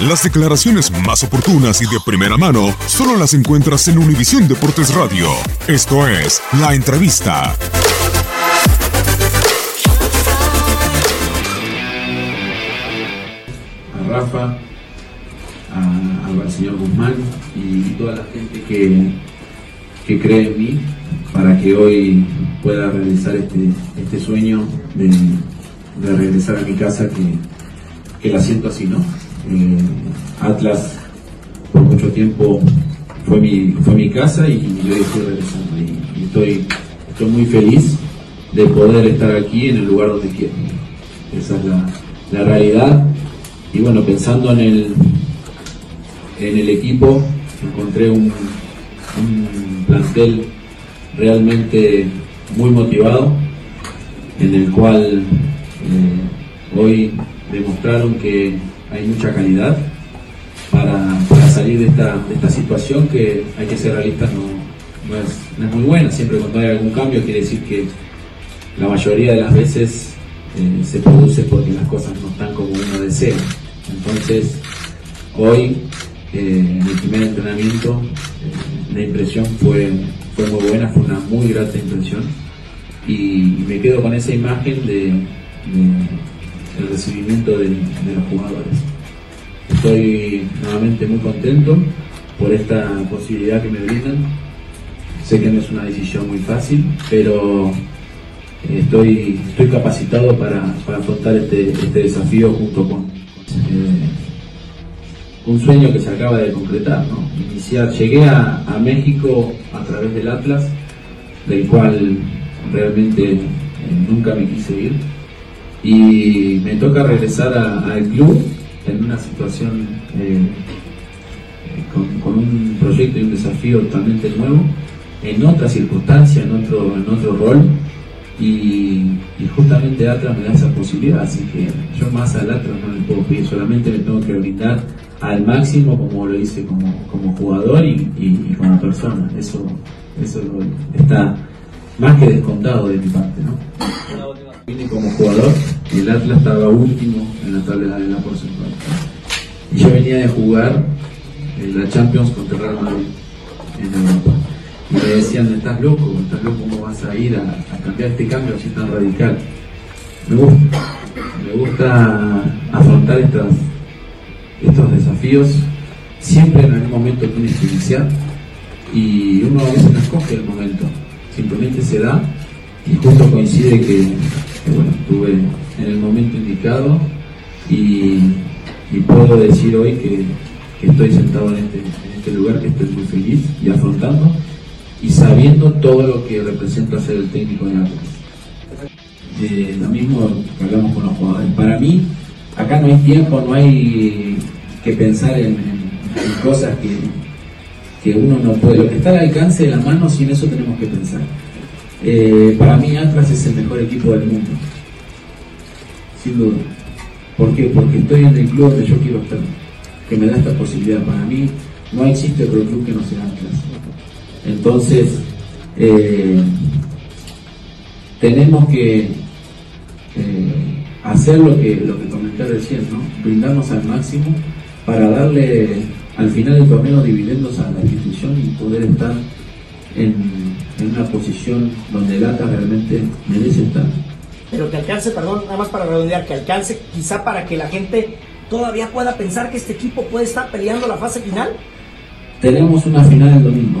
Las declaraciones más oportunas y de primera mano solo las encuentras en Univisión Deportes Radio. Esto es La Entrevista. a Rafa, al señor Guzmán y toda la gente que, que cree en mí para que hoy pueda realizar este, este sueño de, de regresar a mi casa que, que la siento así, ¿no? Eh, Atlas por mucho tiempo fue mi, fue mi casa y yo estoy regresando y, y estoy, muy feliz de poder estar aquí en el lugar donde quiero. Esa es la, la realidad. Y bueno, pensando en el, en el equipo, encontré un, un plantel realmente muy motivado, en el cual eh, hoy demostraron que hay mucha calidad para, salir de esta, de esta situación que hay que ser realistas, no, no es, no es muy buena. Siempre cuando hay algún cambio quiere decir que la mayoría de las veces eh, se produce porque las cosas no están como uno desea. Entonces, hoy, eh, en el primer entrenamiento, eh, la impresión fue, fue muy buena, fue una muy grata impresión. Y me quedo con esa imagen de- el recibimiento de, los jugadores. Estoy nuevamente muy contento por esta posibilidad que me brindan. Sé que no es una decisión muy fácil, pero estoy, estoy capacitado para, para afrontar este, este desafío junto con eh, un sueño que se acaba de concretar. ¿no? Iniciar, llegué a, a México a través del Atlas, del cual realmente eh, nunca me quise ir, y me toca regresar al club en una situación eh, con, con un proyecto y un desafío totalmente nuevo, en otra circunstancia, en otro, en otro rol, y, justamente Atlas me da esa posibilidad, así que yo más al Atlas no le puedo pedir, solamente me tengo que brindar al máximo como lo hice como, como jugador y, y- y como persona, eso, eso está más que descontado de mi parte, ¿no? Vine como jugador, el Atlas estaba último en la tabla de la porcentual. Y yo venía de jugar en la Champions contra el Real Madrid en Europa. Y me decían, estás loco, estás loco, ¿cómo vas a ir a, a cambiar este cambio así tan radical? Me gusta, me gusta afrontar estas, estos desafíos. Siempre en algún momento tienes que iniciar y uno a veces no escoge el momento, simplemente se da y justo coincide que, estuve en el momento indicado y, puedo decir hoy que, estoy sentado en este, en este lugar, que estoy muy feliz y afrontando y sabiendo todo lo que representa ser el técnico de la eh, lo mismo que hablamos con los jugadores. Para mí, acá no hay tiempo, no hay que pensar en, cosas que, que, uno no puede. Lo que está al alcance de la mano, sin eso tenemos que pensar. Eh, para mí, Atlas es el mejor equipo del mundo. Sin duda. ¿Por qué? Porque estoy en el club donde yo quiero estar, que me da esta posibilidad. Para mí, no existe otro club que no sea Atlas. Entonces, eh, tenemos que eh, hacer lo que, lo que comenté recién, ¿no? brindarnos al máximo para darle al final del torneo dividendos a la institución y poder estar en, una posición donde el ATA realmente merece estar. Pero que alcance, perdón, nada más para redondear, que alcance quizá para que la gente todavía pueda pensar que este equipo puede estar peleando la fase final. Tenemos una final el domingo.